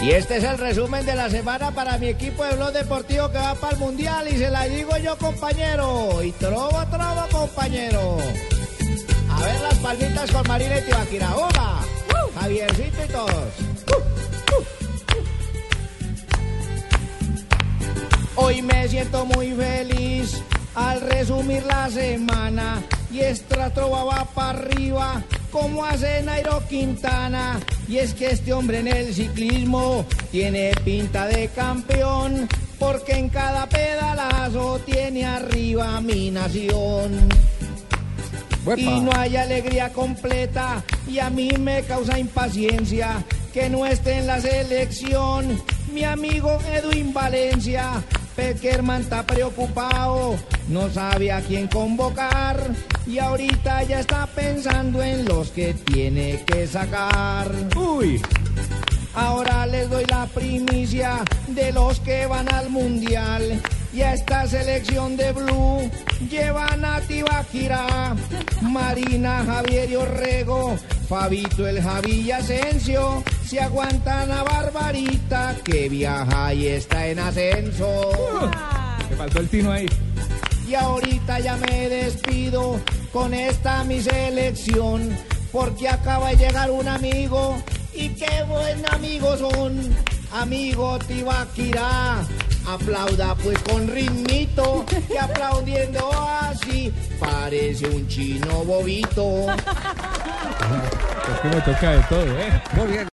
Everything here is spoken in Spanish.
Y este es el resumen de la semana para mi equipo de Blog Deportivo que va para el Mundial y se la digo yo, compañero. Y trobo, trobo, compañero. A ver las palmitas con Marina y Tibaquira. ¡Uva! Javiercito y todos. Hoy me siento muy feliz al resumir la semana y esta trova va para arriba como hace Nairo Quintana. Y es que este hombre en el ciclismo tiene pinta de campeón porque en cada pedalazo tiene arriba mi nación. Y no hay alegría completa y a mí me causa impaciencia que no esté en la selección mi amigo Edwin Valencia. Peckerman está preocupado, no sabe a quién convocar y ahorita ya está pensando en los que tiene que sacar. Uy, Ahora les doy la primicia de los que van al mundial. Y a esta selección de Blue llevan a Tibaquira, Marina, Javier y Orrego, Fabito, el Javi y Asensio. Se aguantan a Barbarita que viaja y está en ascenso. me faltó el tino ahí. Y ahorita ya me despido con esta mi selección, porque acaba de llegar un amigo y qué buen amigo son. Amigo Tibaquirá, aplauda pues con ritmito, que aplaudiendo así parece un chino bobito. Es que me toca de todo, ¿eh? Muy bien.